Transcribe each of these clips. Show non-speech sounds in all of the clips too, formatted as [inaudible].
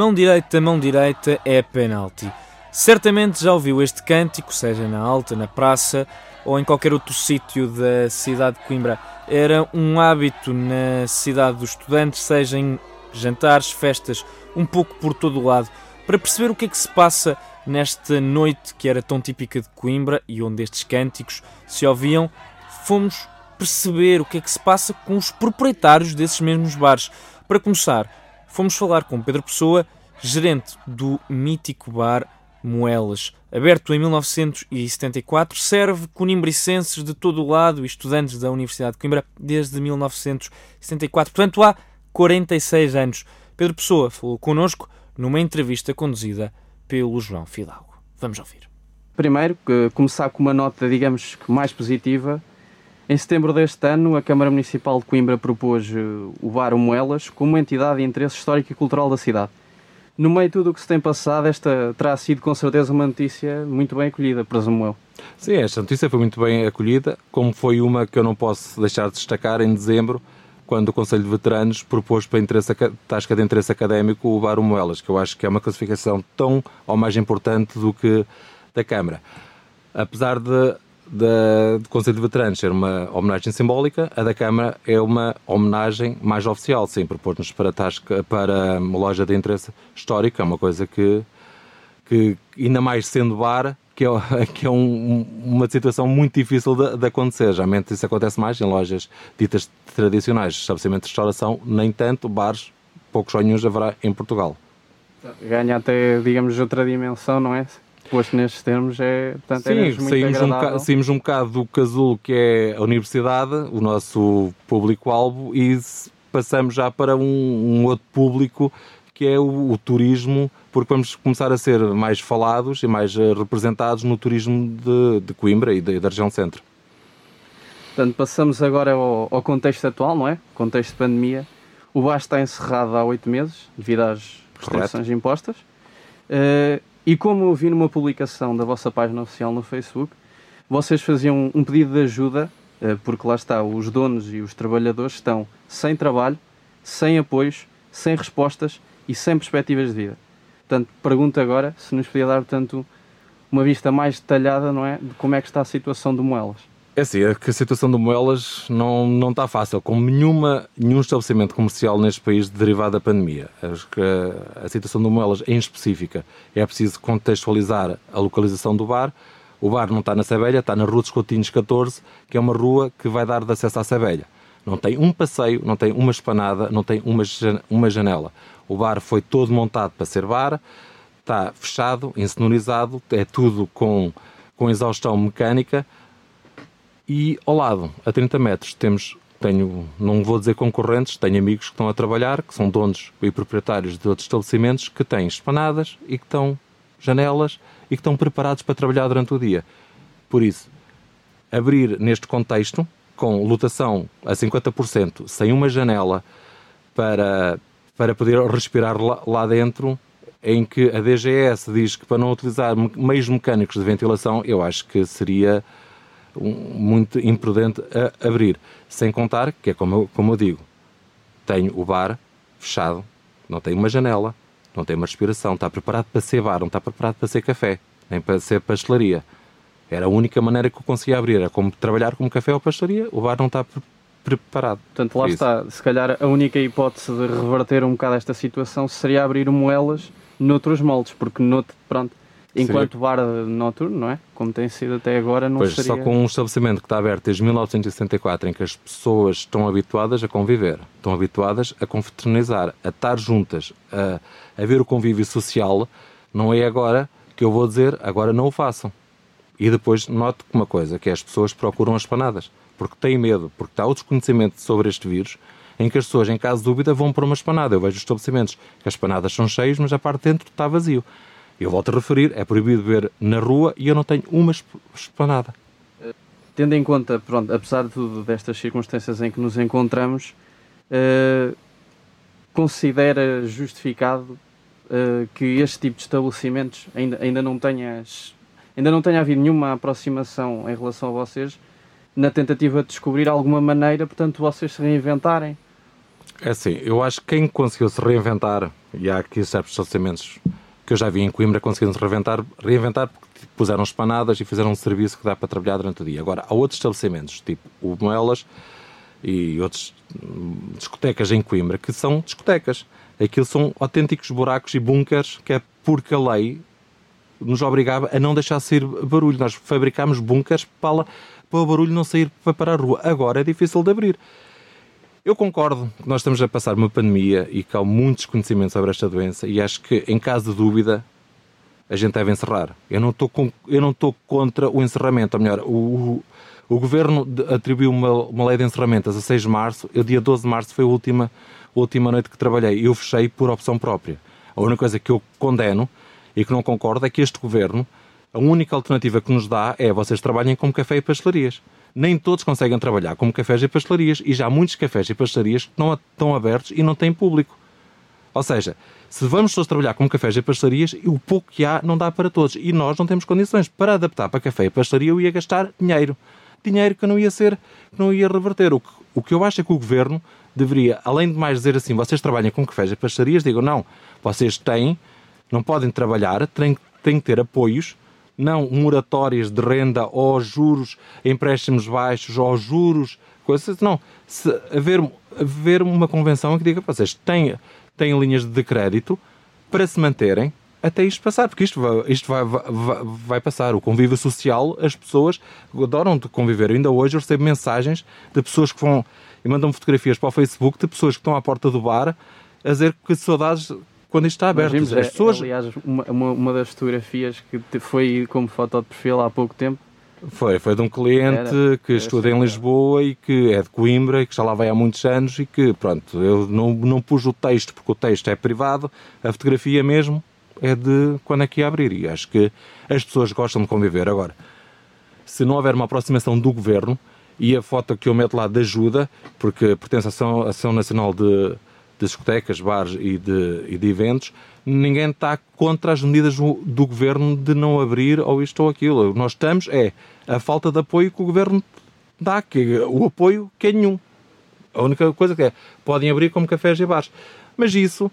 Mão direita, mão direita é penalti. Certamente já ouviu este cântico, seja na alta, na praça ou em qualquer outro sítio da cidade de Coimbra. Era um hábito na cidade dos estudantes, seja em jantares, festas, um pouco por todo o lado, para perceber o que é que se passa nesta noite que era tão típica de Coimbra e onde estes cânticos se ouviam, fomos perceber o que é que se passa com os proprietários desses mesmos bares. Para começar, fomos falar com Pedro Pessoa, gerente do mítico bar Moelas. Aberto em 1974, serve conimbricenses de todo o lado e estudantes da Universidade de Coimbra desde 1974. Portanto, há 46 anos. Pedro Pessoa falou connosco numa entrevista conduzida pelo João Fidalgo. Vamos ouvir. Primeiro, começar com uma nota, digamos, mais positiva. Em setembro deste ano, a Câmara Municipal de Coimbra propôs eh, o Bar Moelas como entidade de interesse histórico e cultural da cidade. No meio de tudo o que se tem passado, esta terá sido com certeza uma notícia muito bem acolhida, presumo eu. Sim, esta notícia foi muito bem acolhida, como foi uma que eu não posso deixar de destacar em dezembro, quando o Conselho de Veteranos propôs para interesse, tasca de interesse académico o Bar Moelas, que eu acho que é uma classificação tão ou mais importante do que da Câmara. Apesar de da, do Conselho de Veteranos ser uma homenagem simbólica, a da Câmara é uma homenagem mais oficial, sim, propor-nos para, tasca, para uma loja de interesse histórico, é uma coisa que, que ainda mais sendo bar, que é, [laughs] que é um, uma situação muito difícil de, de, acontecer. Geralmente isso acontece mais em lojas ditas tradicionais, estabelecimentos de restauração, nem tanto, bares, poucos ou nenhum haverá em Portugal. Ganha até, digamos, outra dimensão, não é? Posto nestes termos é, portanto, Sim, é saímos um, bocado, saímos um bocado do casulo que é a universidade, o nosso público-alvo, e passamos já para um, um outro público que é o, o, turismo, porque vamos começar a ser mais falados e mais eh, representados no turismo de, de Coimbra e da região centro. Portanto, passamos agora ao, ao, contexto atual, não é? Contexto de pandemia. O bar está encerrado há oito meses, devido às restrições impostas. Uh, e como eu vi numa publicação da vossa página oficial no Facebook, vocês faziam um pedido de ajuda, eh, porque lá está, os donos e os trabalhadores estão sem trabalho, sem apoios, sem respostas e sem perspectivas de vida. Portanto, pergunto agora se nos podia dar, portanto, uma vista mais detalhada, não é, de como é que está a situação do Moelas. É assim, é que a situação do Moelas não, não está fácil, como nenhuma, nenhum estabelecimento comercial neste país derivado da pandemia. Acho que a, situação do Moelas em específica é preciso contextualizar a localização do bar. O bar não está na Sabelha, está na Rua dos Coutinhos 14, que é uma rua que vai dar de acesso à Sabelha. Não tem um passeio, não tem uma espanada, não tem uma, uma janela. O bar foi todo montado para ser bar, está fechado, insonorizado, é tudo com, com exaustão mecânica e ao lado, a 30 metros, temos, tenho, não vou dizer concorrentes, tenho amigos que estão a trabalhar, que são donos e proprietários de outros estabelecimentos que têm espanadas e que estão janelas e que estão preparados para trabalhar durante o dia. Por isso, abrir neste contexto, com lotação a 50%, sem uma janela para, para poder respirar lá, lá dentro, em que a DGS diz que para não utilizar meios mecânicos de ventilação, eu acho que seria muito imprudente a abrir. Sem contar que é como eu, como eu digo, tenho o bar fechado, não tem uma janela, não tem uma respiração, está preparado para ser bar, não está preparado para ser café, nem para ser pastelaria. Era a única maneira que eu conseguia abrir, era como trabalhar como café ou pastelaria, o bar não está pre preparado. Portanto, lá está, se calhar a única hipótese de reverter um bocado esta situação seria abrir moelas noutros moldes, porque noutro, pronto, Enquanto Seria... bar noturno, não é? Como tem sido até agora, não pois, seria... só com um estabelecimento que está aberto desde 1964, em que as pessoas estão habituadas a conviver, estão habituadas a confraternizar, a estar juntas, a, a ver o convívio social, não é agora que eu vou dizer, agora não o façam. E depois noto uma coisa, que é as pessoas procuram as panadas, porque têm medo, porque está o desconhecimento sobre este vírus, em que as pessoas, em caso de dúvida, vão para uma espanada. Eu vejo os estabelecimentos que as panadas são cheias, mas a parte de dentro está vazio. Eu volto a referir, é proibido ver na rua e eu não tenho uma esplanada. Tendo em conta, pronto, apesar de tudo destas circunstâncias em que nos encontramos, uh, considera justificado uh, que este tipo de estabelecimentos ainda, ainda, não tenha, ainda não tenha havido nenhuma aproximação em relação a vocês na tentativa de descobrir alguma maneira, portanto, vocês se reinventarem? É assim, eu acho que quem conseguiu se reinventar E há aqui certos estabelecimentos que eu já vi em Coimbra conseguindo reinventar, reinventar porque puseram espanadas e fizeram um serviço que dá para trabalhar durante o dia. Agora, há outros estabelecimentos, tipo o Moelas e outras hum, discotecas em Coimbra, que são discotecas. Aquilo são autênticos buracos e bunkers que é porque a lei nos obrigava a não deixar sair barulho. Nós fabricámos bunkers para, para o barulho não sair para a rua. Agora é difícil de abrir. Eu concordo que nós estamos a passar uma pandemia e que há muitos conhecimentos sobre esta doença e acho que, em caso de dúvida, a gente deve encerrar. Eu não estou, com, eu não estou contra o encerramento. Ou melhor, o, o, o Governo atribuiu uma, uma lei de encerramento a 16 de março. Eu, dia 12 de março, foi a última, a última noite que trabalhei. Eu fechei por opção própria. A única coisa que eu condeno e que não concordo é que este Governo, a única alternativa que nos dá é vocês trabalhem como café e pastelarias nem todos conseguem trabalhar como cafés e pastelarias e já há muitos cafés e pastelarias que não estão abertos e não têm público. Ou seja, se vamos todos trabalhar como cafés e pastelarias, o pouco que há não dá para todos e nós não temos condições para adaptar para café e pastelaria eu ia gastar dinheiro. Dinheiro que não ia ser, que não ia reverter. O que, o que eu acho é que o governo deveria, além de mais dizer assim, vocês trabalham com cafés e pastelarias, digam não, vocês têm, não podem trabalhar, têm, têm que ter apoios não moratórias de renda ou juros, empréstimos baixos ou juros, coisas, não. Se haver, haver uma convenção que diga, vocês têm, têm linhas de crédito para se manterem até isto passar, porque isto, vai, isto vai, vai, vai, passar. O convívio social, as pessoas adoram de conviver. Ainda hoje eu recebo mensagens de pessoas que vão e mandam fotografias para o Facebook de pessoas que estão à porta do bar a dizer que saudades quando isto está aberto. As é, pessoas... Aliás, uma, uma, uma, das fotografias que foi como foto de perfil há pouco tempo. Foi, foi de um cliente era, que estuda em Lisboa e que é de Coimbra e que já lá vai há muitos anos e que, pronto, eu não, não pus o texto porque o texto é privado, a fotografia mesmo é de quando é que ia abrir e acho que as pessoas gostam de conviver. Agora, se não houver uma aproximação do governo e a foto que eu meto lá de ajuda, porque pertence à Ação, Ação Nacional de de discotecas, bares e de, e de eventos, ninguém está contra as medidas do, do, governo de não abrir ou isto ou aquilo. Nós estamos é a falta de apoio que o governo dá, que o apoio que é nenhum. A única coisa que é, podem abrir como cafés e bares. Mas isso,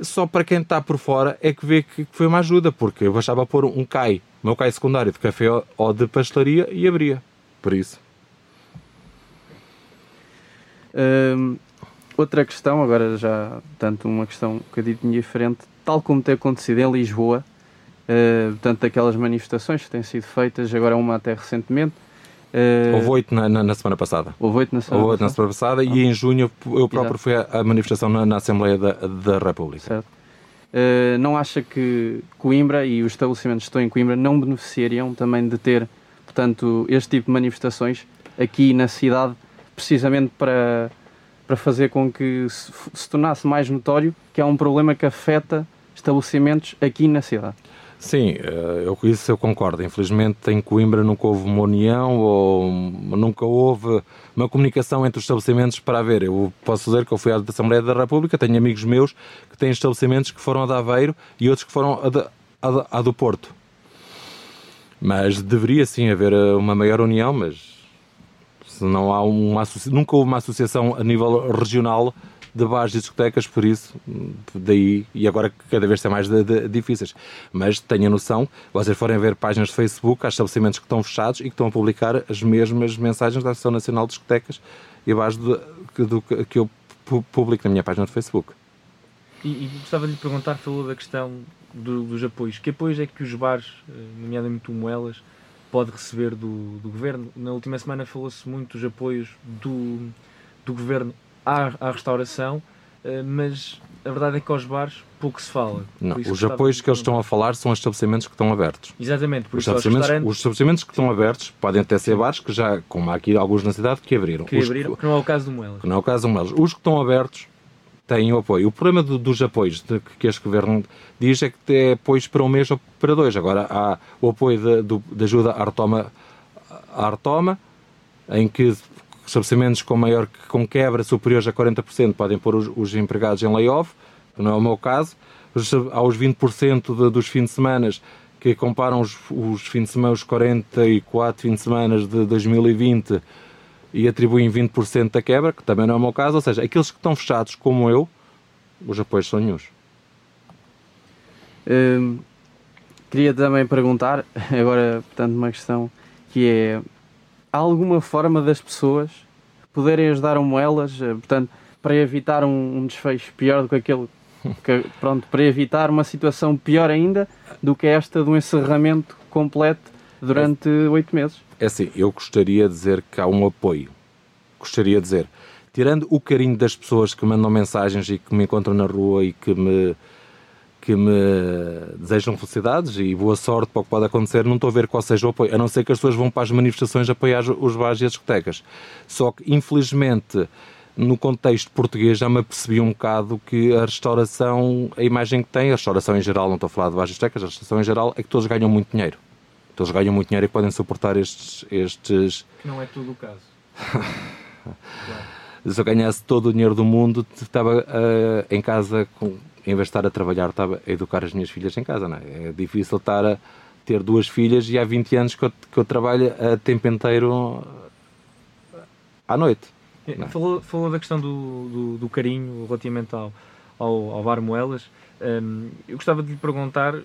só para quem está por fora, é que vê que foi uma ajuda, porque eu bastava pôr um CAI, meu CAI secundário de café ou de pastelaria e abria. Por isso. Hum, Outra questão, agora já tanto uma questão um bocadinho diferente, tal como tem acontecido em Lisboa, uh, tanto daquelas manifestações que têm sido feitas, agora uma até recentemente. Uh, houve oito na, na, na, semana passada. Houve oito na semana, houve na semana passada ah. e em junho eu próprio Exato. fui à, manifestação na, na, Assembleia da, da República. Certo. Uh, não acha que Coimbra e os estabelecimentos que estão em Coimbra não beneficiariam também de ter, portanto, este tipo de manifestações aqui na cidade, precisamente para para fazer com que se, se tornasse mais notório que há um problema que afeta estabelecimentos aqui na cidade. Sim, eh, eu, isso eu concordo. Infelizmente em Coimbra nunca houve uma união ou nunca houve uma comunicação entre os estabelecimentos para haver. Eu posso dizer que eu fui à Assembleia da República, tenho amigos meus que têm estabelecimentos que foram a de Aveiro e outros que foram a, de, a, a do Porto. Mas deveria sim haver eh, uma maior união, mas não há uma nunca houve uma associação a nível regional de bares e discotecas, por isso, daí, e agora cada vez são mais de, de, difíceis. Mas tenha noção, vocês forem ver páginas de Facebook, há estabelecimentos que estão fechados e que estão a publicar as mesmas mensagens da Associação Nacional de Discotecas e bares do, do, que eu publico na minha página de Facebook. E, e gostava de lhe perguntar, falou da questão do, dos apoios. Que apoios é que os bares, eh, nomeadamente o Moelas, pode receber do, do governo. Na última semana falou-se muito dos apoios do, do governo à, à restauração, eh, mas a verdade é que aos bares pouco se fala. Não, os apoios que eles estão a falar são os estabelecimentos que estão abertos. Exatamente, por os, isso estabelecimentos, os estabelecimentos que estão abertos podem até ser bares que já, como há aqui alguns na cidade, que abriram. Que abriram, que, que não é o caso do Moelas. Que não é o caso do Moelas. Os que estão abertos têm o apoio. O problema do, dos apoios de, que este governo diz é que tem apoios para um mês ou para dois. Agora há o apoio de ajuda à retoma, à retoma, em que estabelecimentos com maior com quebra superiores a 40% podem pôr os, os empregados em layoff, não é o meu caso. Há os 20% de, dos fins de semana que comparam os, os fins de semana, os 44 fins de semana de 2020 e atribuem 20% da quebra, que também não é o meu caso, ou seja, aqueles que estão fechados como eu, os apoios são nenhums. Hum, queria também perguntar, [laughs] agora, portanto, uma questão que é: há alguma forma das pessoas poderem ajudar um elas, eh, portanto, para evitar um, um desfecho pior do que aquele que, pronto, para evitar uma situação pior ainda do que esta de um encerramento completo durante oito meses? É assim, eu gostaria de dizer que há um apoio. Gostaria de dizer, tirando o carinho das pessoas que mandam mensagens e que me encontram na rua e que me que me desejam felicidades e boa sorte para o que pode acontecer, não estou a ver qual seja o apoio, a não ser que as pessoas vão para as manifestações apoiar os bares e as discotecas. Só que, infelizmente, no contexto português já me apercebi um bocado que a restauração, a imagem que tem, a restauração em geral, não estou a falar de bares e discotecas, a restauração em geral, é que todos ganham muito dinheiro. Todos ganham muito dinheiro e podem suportar estes... estes... Não é tudo o caso. [laughs] Se eu ganhasse todo o dinheiro do mundo, estava uh, em casa com em vez de estar a trabalhar, estava a educar as minhas filhas em casa. Não é? é difícil estar a ter duas filhas e há 20 anos que eu, que eu trabalho a tempo inteiro à noite. É, falou, falou da questão do, do, do carinho relativamente ao, ao, ao Bar Moelas. Um, eu gostava de lhe perguntar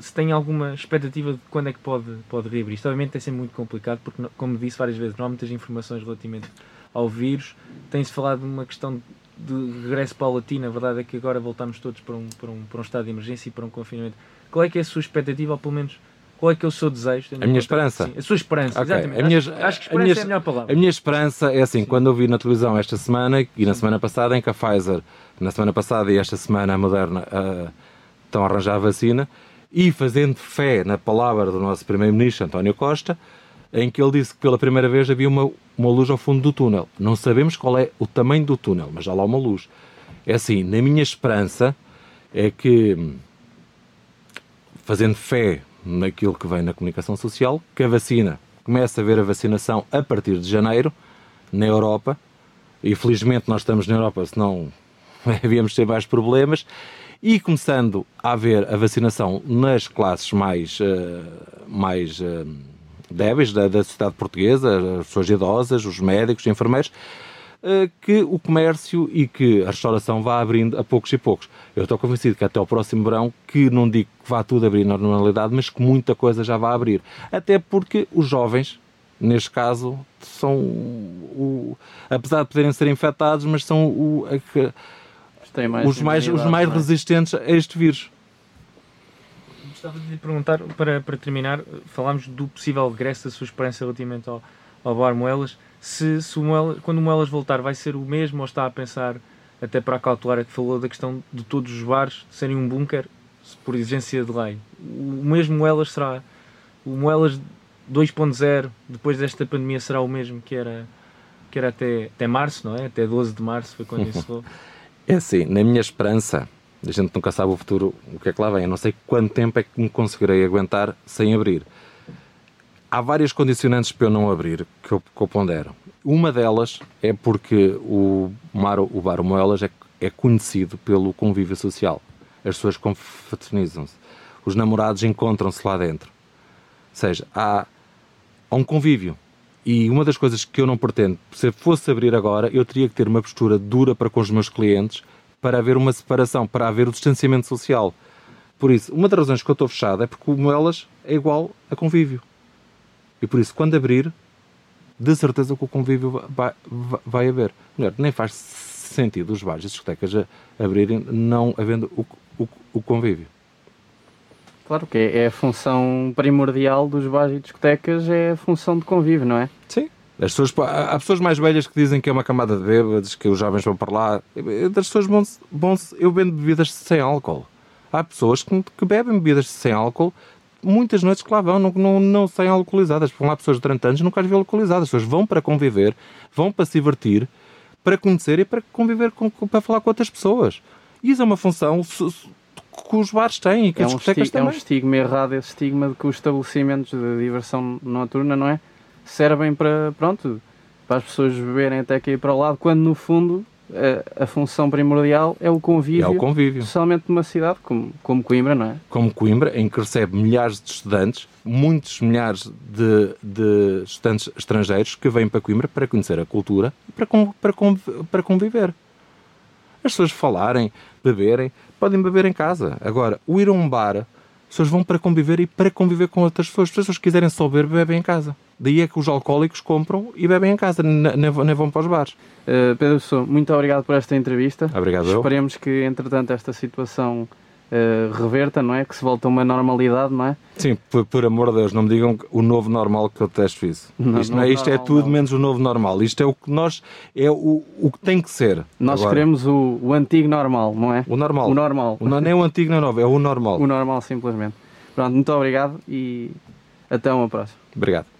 se tem alguma expectativa de quando é que pode, pode reabrir. Isto obviamente tem sido muito complicado porque, como disse várias vezes, não há muitas informações relativamente ao vírus. Tem-se falado de uma questão de regresso paulatino, a verdade é que agora voltamos todos para um, para um, para um estado de emergência e para um confinamento. Qual é que é a sua expectativa, ou pelo menos qual é que é o seu desejo? A minha esperança. Sim, a sua esperança, okay. exatamente. A minha, acho, acho, que esperança minha, é a melhor palavra. A minha esperança é assim, Sim. quando eu vi na televisão esta semana e na semana passada em que a Pfizer, na semana passada e esta semana a Moderna uh, estão a arranjar a vacina, e fazendo fé na palavra do nosso Primeiro-Ministro António Costa, em que ele disse que pela primeira vez havia uma, uma luz ao fundo do túnel. Não sabemos qual é o tamanho do túnel, mas já lá uma luz. É assim, na minha esperança é que, fazendo fé naquilo que vem na comunicação social, que a vacina comece a ver a vacinação a partir de janeiro na Europa, e felizmente nós estamos na Europa, senão [laughs] havíamos ter mais problemas, e começando a haver a vacinação nas classes mais, uh, mais uh, débeis da, da sociedade portuguesa, as pessoas idosas, os médicos, os enfermeiros, uh, que o comércio e que a restauração vá abrindo a poucos e poucos. Eu estou convencido que até ao próximo verão, que não digo que vá tudo abrir na normalidade, mas que muita coisa já vai abrir. Até porque os jovens, neste caso, são o, apesar de poderem ser infectados, mas são o, a, mais os mais, os mais é? resistentes a este vírus. Gostava de lhe perguntar, para, para terminar, falámos do possível regresso da sua esperança relativamente ao, ao Bar Moelas. Se, se o Moelas, quando o Moelas voltar, vai ser o mesmo ou está a pensar, até para cautelar, que falou da questão de todos os bares serem um bunker por exigência de lei? O mesmo Moelas será. O Moelas 2.0, depois desta pandemia, será o mesmo que era, que era até, até março, não é? Até 12 de março foi quando encerrou. [laughs] É assim, na minha esperança, a gente nunca sabe o futuro, o que é que lá vem. Eu não sei quanto tempo é que me conseguirei aguentar sem abrir. Há várias condicionantes para eu não abrir que eu, que eu pondero. Uma delas é porque o, mar, o Bar Moelas é, é conhecido pelo convívio social. As pessoas confraternizam-se. Os namorados encontram-se lá dentro. Ou seja, há, há um convívio. E uma das coisas que eu não pretendo, se fosse abrir agora, eu teria que ter uma postura dura para com os meus clientes para haver uma separação, para haver o distanciamento social. Por isso, uma das razões que eu estou fechado é porque o Moelas é igual a convívio. E por isso, quando abrir, de certeza que o convívio vai, vai, vai haver. Melhor, nem faz sentido os bares e as discotecas abrirem não havendo o, o, o convívio. Claro que é, é, a função primordial dos bares e discotecas, é a função de convívio, não é? Sim. As pessoas, há pessoas mais velhas que dizem que é uma camada de bêbados, que os jovens vão para lá. As pessoas vão, vão eu vendo bebidas sem álcool. Há pessoas que, que bebem bebidas sem álcool muitas noites que lá vão, não, não, não sem alcoolizadas. Vão lá pessoas de 30 anos nunca as vi alcoolizadas. As pessoas vão para conviver, vão para se divertir, para conhecer e para conviver, com, para falar com outras pessoas. E isso é uma função que os bares têm e que é as discotecas um também. É um estigma errado, esse estigma de que os estabelecimentos de diversão noturna, não é? Servem para, pronto, para as pessoas beberem até cair para o lado, quando no fundo a, a, função primordial é o convívio, é o convívio. Especialmente numa cidade como, como Coimbra, não é? Como Coimbra, em que recebe milhares de estudantes, muitos milhares de, de estudantes estrangeiros que vêm para Coimbra para conhecer a cultura e para, para, para conviver. As pessoas falarem, beberem, podem beber em casa. Agora, o ir a um bar, as pessoas vão para conviver e para conviver com outras pessoas. As pessoas quiserem só beber, bebem em casa. Daí é que os alcoólicos compram e bebem em casa, nem vão para os bares. Uh, Pedro Pessoa, muito obrigado por esta entrevista. Obrigado. Esperemos que, entretanto, esta situação uh, reverta, não é? Que se volte a uma normalidade, não é? Sim, por, por, amor de Deus, não me digam o novo normal que eu testo isso. Não, isto, não, é, isto é normal, é tudo não. menos o novo normal. Isto é o que nós, é o, o que tem que ser. Nós Agora, queremos o, o antigo normal, não é? O normal. O normal. O, não é o antigo nem o novo, é o normal. O normal, simplesmente. Pronto, muito obrigado e até uma próxima. Obrigado.